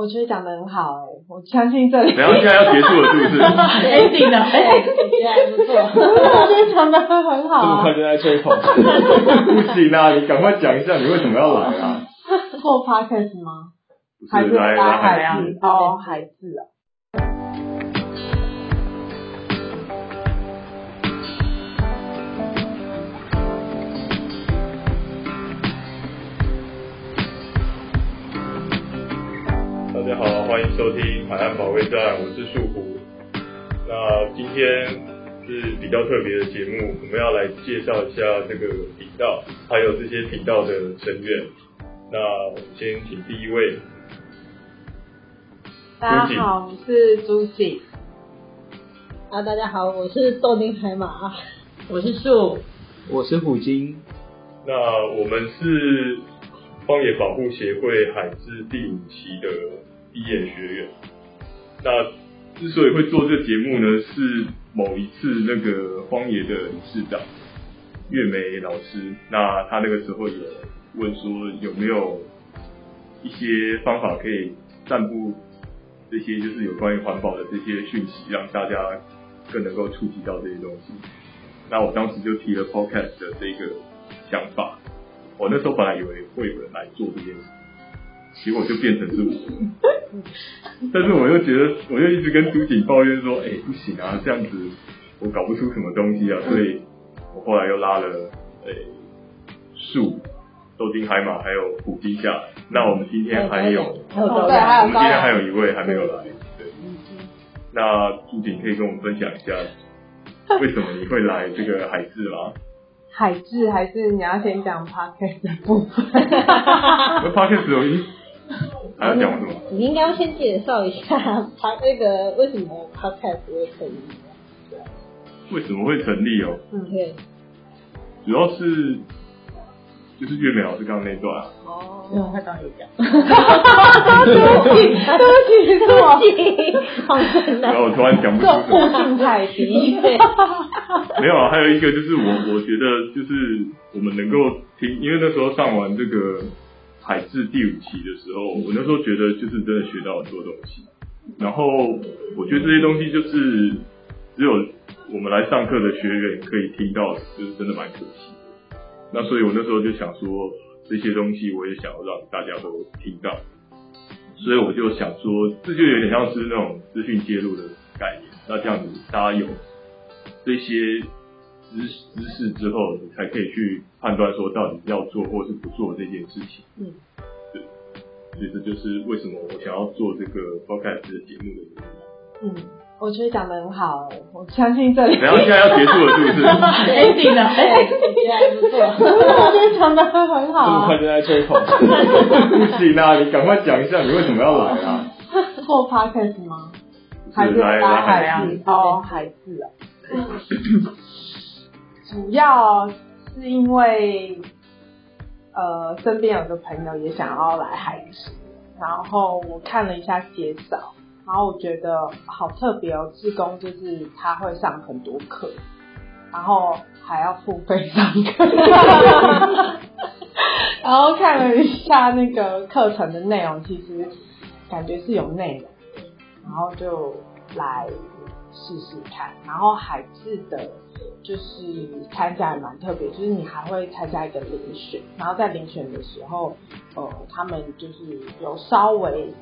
我觉得讲的很好哎、欸，我相信这里。然后现在要结束了，是不是？ending 了，哎，我觉得还不错。我觉得讲的很好、啊。这么快就在吹捧？不行啊，你赶快讲一下，你为什么要来啊？做 podcast 吗？是还是来来海字？哦，孩子啊。大家好，欢迎收听海岸保卫战，我是树虎。那今天是比较特别的节目，我们要来介绍一下这个频道，还有这些频道的成员。那我们先请第一位。大家好，我是朱瑾。啊，大家好，我是豆丁海马，我是树，我是虎鲸。那我们是荒野保护协会海之第五期的。毕业学员，那之所以会做这节目呢，是某一次那个荒野的理事长月梅老师，那他那个时候也问说有没有一些方法可以散布这些就是有关于环保的这些讯息，让大家更能够触及到这些东西。那我当时就提了 Podcast 的这个想法，我那时候本来以为会有人来做这件事。结果就变成是我，但是我又觉得，我又一直跟朱景抱怨说，哎、欸，不行啊，这样子我搞不出什么东西啊，所以我后来又拉了，哎、欸，树、豆丁、海马还有虎鲸下来。那我们今天还有，还有我们今天还有一位还没有来，对。那朱景可以跟我们分享一下，为什么你会来这个海字吗？海字还是你要先讲 podcast 的部分？那 podcast 有一。还要讲什么？你应该要先介绍一下他那个为什么 podcast 会成立？为什么会成立哦？嗯，对。主要是就是月美老师刚刚那段啊。哦。因为 他刚刚有讲。对不起，对不起，对不起。然后我突然讲不出什么。悟性太低。没有啊，还有一个就是我，我觉得就是我们能够听，因为那时候上完这个。海字第五期的时候，我那时候觉得就是真的学到很多东西，然后我觉得这些东西就是只有我们来上课的学员可以听到，就是真的蛮可惜。那所以我那时候就想说，这些东西我也想要让大家都听到，所以我就想说，这就有点像是那种资讯介入的概念。那这样子大家有这些。知知识之后，你才可以去判断说到底要做或是不做这件事情。嗯，对，所以这就是为什么我想要做这个 podcast 的节目的原因。嗯，我觉得讲的很好哎，我相信这里。然后现在要结束了，是不是？ending 了，哎，我觉得还不错。我觉得讲的很好啊。这么快就在吹捧？不行啊，你赶快讲一下，你为什么要来啊？做 podcast 吗？还是来来海字？哦，海字啊。主要是因为，呃，身边有个朋友也想要来海字，然后我看了一下介绍，然后我觉得好特别哦，志工就是他会上很多课，然后还要付费上课，然后看了一下那个课程的内容，其实感觉是有内容，然后就来试试看，然后海智的。就是参加也蛮特别，就是你还会参加一个遴选，然后在遴选的时候，呃，他们就是有稍微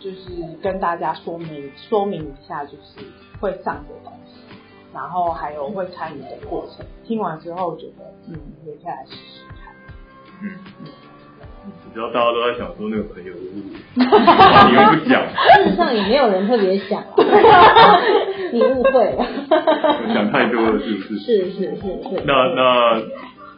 就是跟大家说明说明一下，就是会上的东西，然后还有会参与的过程。听完之后觉得，嗯，也可以来试试看。嗯嗯。你知道大家都在想说那个朋友是 你，你又不讲。事实上也没有人特别想，你误会了。想太多了是不是？是是是是。那那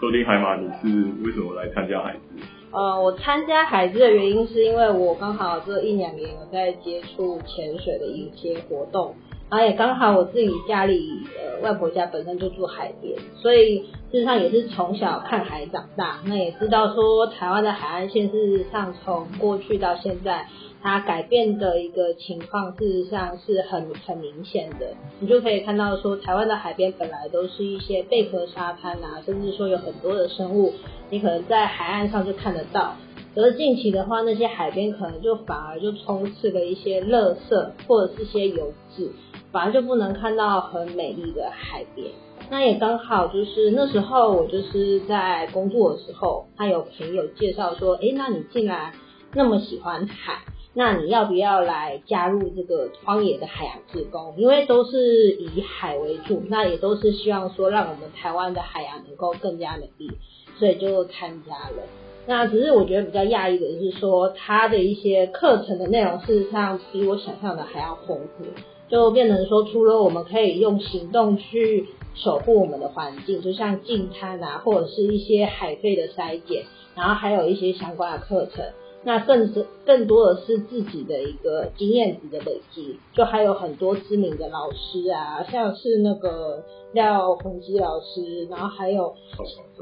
豆丁海马，你是为什么来参加海字？呃，我参加海之的原因是因为我刚好这一两年有在接触潜水的一些活动。然后也刚好我自己家里呃外婆家本身就住海边，所以事实上也是从小看海长大。那也知道说台湾的海岸线事实上从过去到现在，它改变的一个情况事实上是很很明显的。你就可以看到说台湾的海边本来都是一些贝壳沙滩啊，甚至说有很多的生物，你可能在海岸上就看得到。可是近期的话，那些海边可能就反而就充斥了一些垃圾或者是些油脂，反而就不能看到很美丽的海边。那也刚好就是那时候我就是在工作的时候，他有朋友介绍说，诶，那你既然那么喜欢海，那你要不要来加入这个荒野的海洋志工？因为都是以海为主，那也都是希望说让我们台湾的海洋能够更加美丽，所以就参加了。那只是我觉得比较讶异的是说，它的一些课程的内容事实上比我想象的还要丰富，就变成说除了我们可以用行动去守护我们的环境，就像净滩啊，或者是一些海废的筛检，然后还有一些相关的课程。那更是更多的是自己的一个经验值的累积，就还有很多知名的老师啊，像是那个廖鸿基老师，然后还有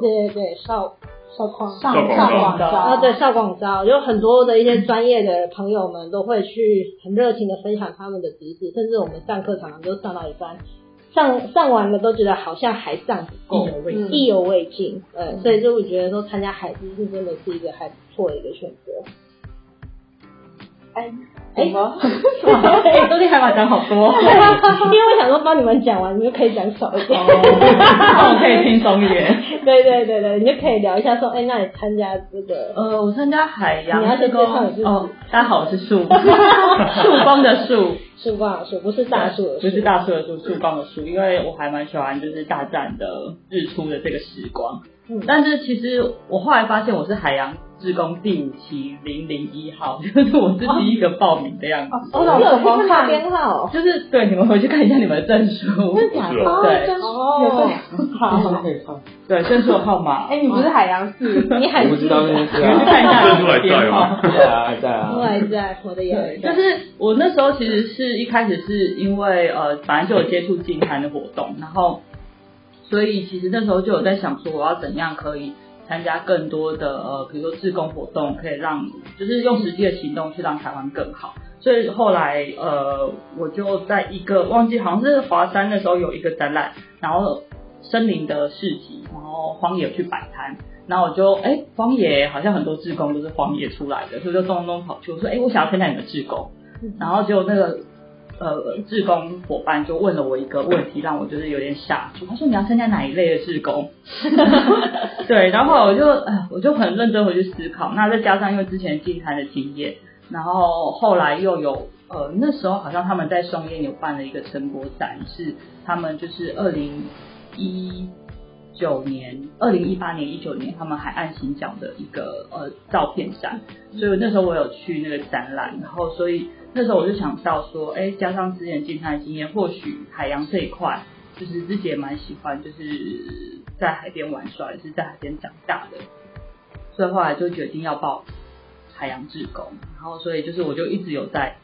对对对邵邵匡邵广昭啊，对邵广昭，有很多的一些专业的朋友们都会去很热情的分享他们的知识，甚至我们上课常常就上到一半。上上完了都觉得好像还上不够，意犹未尽，呃，所以就我觉得说参加海之是真的是一个还不错的一个选择。哎，什么？昨天还讲好多，因为我想说帮你们讲完，你就可以讲少一点，我可以轻松一点。对对对对，你就可以聊一下说，哎，那你参加这个？呃，我参加海洋，你要先介绍你自己。哦，大家好，我是树，树光的树。树光的树，不是大树的树，不是大树的树，树光的树。因为我还蛮喜欢就是大战的日出的这个时光。嗯，但是其实我后来发现我是海洋志工第五期零零一号，就是我是第一个报名的样子。哦，老师有看到编号？就是对，你们回去看一下你们的证书。真的假的？对，哦，好，对，证书号码。哎，你不是海洋士，你海。我不知道那件事啊。你去看一下证书还在吗？对啊，还在啊。都还在，我的也在。就是我那时候其实是一开始是因为呃，反正就有接触净滩的活动，然后。所以其实那时候就有在想说，我要怎样可以参加更多的呃，比如说志工活动，可以让就是用实际的行动去让台湾更好。所以后来呃，我就在一个忘记好像是华山的时候有一个展览，然后森林的市集，然后荒野去摆摊，然后我就哎，荒野好像很多志工都是荒野出来的，所以就咚咚跑去，我说哎，我想要参加你们志工，然后就那个。呃，志工伙伴就问了我一个问题，让我就是有点傻住。他说：“你要参加哪一类的志工？” 对，然后我就，我就很认真回去思考。那再加上因为之前进餐的经验，然后后来又有，呃，那时候好像他们在松烟有办了一个成果展，是他们就是二零一九年、二零一八年、一九年他们海岸行脚的一个呃照片展，所以那时候我有去那个展览，然后所以。那时候我就想到说，哎，加上之前净滩经验，或许海洋这一块，就是自己也蛮喜欢，就是在海边玩耍，也是在海边长大的，所以后来就决定要报海洋志工，然后所以就是我就一直有在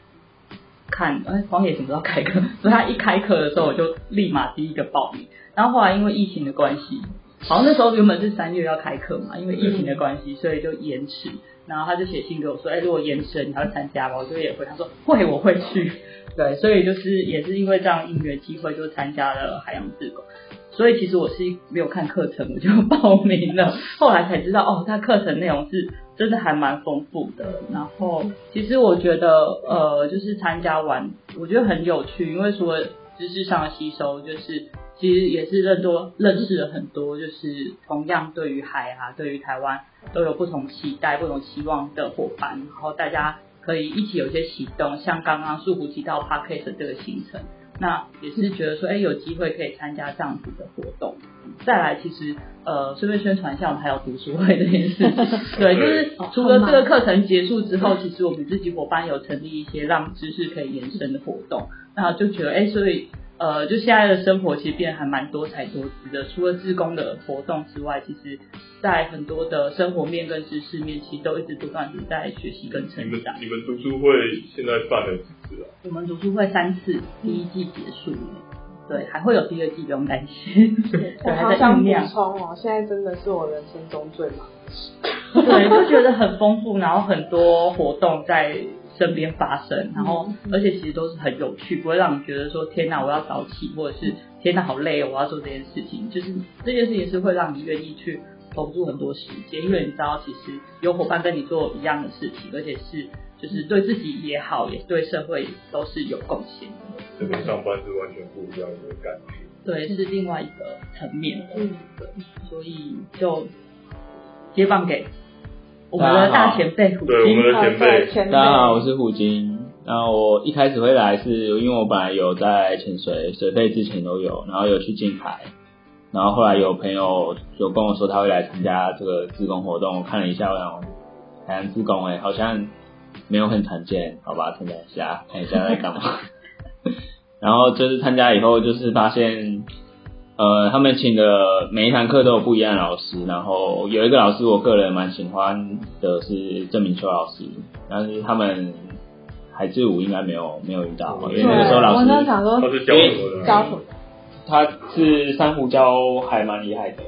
看，哎，荒野什么时候开课？所以他一开课的时候，我就立马第一个报名，然后后来因为疫情的关系，好像那时候原本是三月要开课嘛，因为疫情的关系，所以就延迟。然后他就写信给我说，哎，如果延迟，你还会参加吗？我就也回，他说会，我会去。对，所以就是也是因为这样因缘机会，就参加了海洋志工。所以其实我是没有看课程，我就报名了。后来才知道，哦，他课程内容是真的还蛮丰富的。然后其实我觉得，呃，就是参加完，我觉得很有趣，因为除了知识上的吸收，就是其实也是认多认识了很多，就是同样对于海啊，对于台湾。都有不同期待、不同期望的伙伴，然后大家可以一起有些行动，像刚刚树虎提到 Podcast 这个行程，那也是觉得说，哎，有机会可以参加这样子的活动。再来，其实呃，顺便宣传一下，我们还有读书会这件事情。对，就是除了这个课程结束之后，其实我们自己伙伴有成立一些让知识可以延伸的活动，那就觉得，哎，所以。呃，就现在的生活其实变得还蛮多彩多姿的。除了志工的活动之外，其实，在很多的生活面跟知识面，其实都一直不断的在学习跟成长。你们你们读书会现在办了几次啊？我们读书会三次，第一季结束了，对，还会有第二季，不用担心。对，还在酝酿。补充哦，现在真的是我人生中最忙的事。对，就觉得很丰富，然后很多活动在。身边发生，然后而且其实都是很有趣，不会让你觉得说天哪，我要早起，或者是天哪好累哦，我要做这件事情。就是这件事情是会让你愿意去投入很多时间，因为你知道，其实有伙伴跟你做一样的事情，而且是就是对自己也好，也对社会都是有贡献的。这跟上班是完全不一样的感觉。对，是另外一个层面的。嗯，对，所以就接棒给我们的大前辈虎金。对，我们的前辈。大家好，我是虎金。然后我一开始会来是因为我本来有在潜水，水费之前都有，然后有去净海。然后后来有朋友就跟我说他会来参加这个自工活动，我看了一下，我想海洋自工哎，好像没有很常见，好吧，参加一下，看一下在干嘛。然后就是参加以后，就是发现，呃，他们请的每一堂课都有不一样的老师。然后有一个老师，我个人蛮喜欢的是郑明秋老师，但是他们海志舞应该没有没有遇到，因为那个时候老师我想说他是教什么的？他是珊瑚礁还蛮厉害的。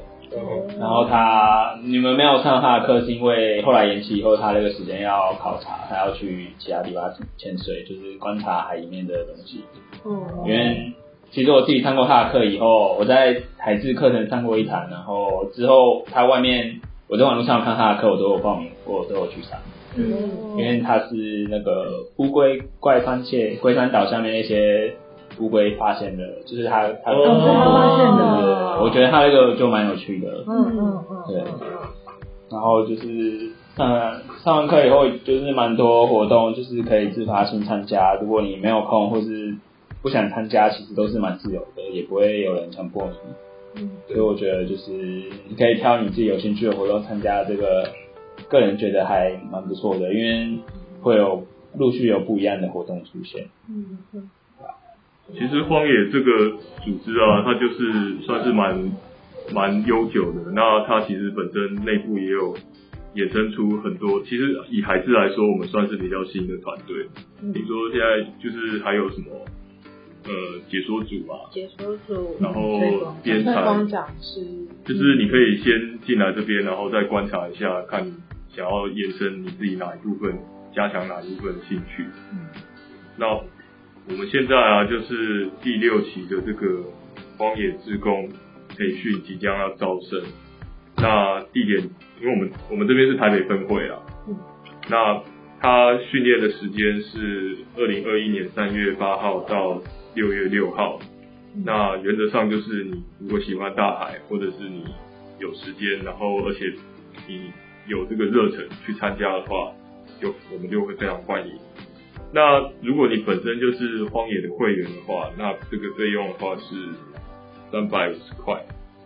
然后他，你们没有上他的课，是因为后来延期以后，他那个时间要考察，他要去其他地方潜水，就是观察海里面的东西。嗯，因为其实我自己上过他的课以后，我在海志课程上过一堂，然后之后他外面我在网络上看他的课，我都有报名，我都有去上。嗯，因为他是那个乌龟怪番蟹龟山岛下面那些。乌龟发现的，就是他，他发现的，我觉得他那个就蛮有趣的，嗯嗯嗯，对，然后就是上上完课以后，就是蛮多活动，就是可以自发性参加。如果你没有空或是不想参加，其实都是蛮自由的，也不会有人强迫你。嗯，所以我觉得就是你可以挑你自己有兴趣的活动参加，这个个人觉得还蛮不错的，因为会有陆续有不一样的活动出现。嗯嗯。其实荒野这个组织啊，它就是算是蛮蛮悠久的。那它其实本身内部也有衍生出很多。其实以海志来说，我们算是比较新的团队。听说现在就是还有什么呃解说组啊，解说组，然后编采讲师，就是你可以先进来这边，然后再观察一下，看你想要延伸你自己哪一部分，加强哪一部分的兴趣。嗯，那。我们现在啊，就是第六期的这个荒野之工培训即将要招生。那地点，因为我们我们这边是台北分会啊。嗯。那他训练的时间是二零二一年三月八号到六月六号。那原则上就是你如果喜欢大海，或者是你有时间，然后而且你有这个热忱去参加的话，就我们就会非常欢迎。那如果你本身就是荒野的会员的话，那这个费用的话是三百五十块，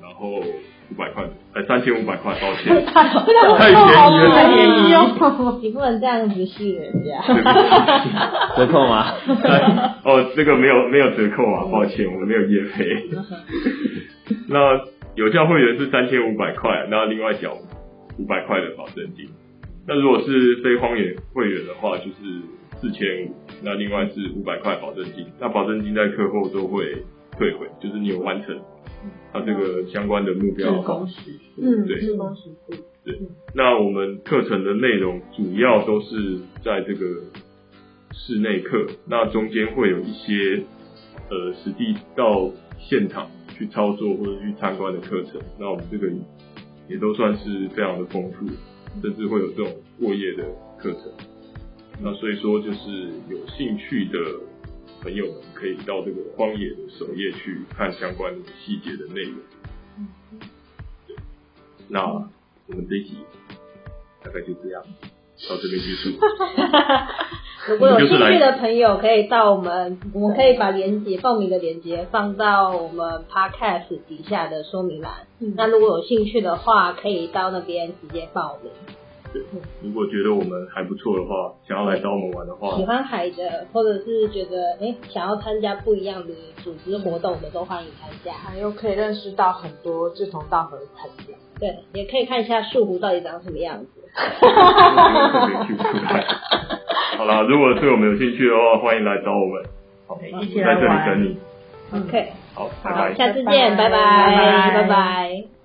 然后五百块，哎，三千五百块，抱歉，太便宜了，太便宜了，你不能这样子戏人家，折扣吗？哦，这个没有没有折扣啊，抱歉，我们没有业费。那有效会员是三千五百块，那另外缴五百块的保证金。那如果是非荒野会员的话，就是。四千五，那另外是五百块保证金，那保证金在课后都会退回，就是你有完成他这个相关的目标。恭喜，嗯，对，恭喜，对。那我们课程的内容主要都是在这个室内课，那中间会有一些呃实地到现场去操作或者去参观的课程，那我们这个也都算是非常的丰富，甚至会有这种过夜的课程。那所以说，就是有兴趣的朋友们可以到这个荒野的首页去看相关的细节的内容。那我们这一集大概就这样，到这边结束。如果有兴趣的朋友，可以到我们，我们可以把连接报名的连接放到我们 Podcast 底下的说明栏。嗯，那如果有兴趣的话，可以到那边直接报名。如果觉得我们还不错的话，想要来找我们玩的话，喜欢海的，或者是觉得哎、欸、想要参加不一样的组织活动的，都欢迎参加。还有可以认识到很多志同道合的朋友。对，也可以看一下树湖到底长什么样子。好了，如果对我们有兴趣的话，欢迎来找我们。好，一起来。在这里等你。OK，好，拜拜。下次见，拜拜，拜拜。拜拜。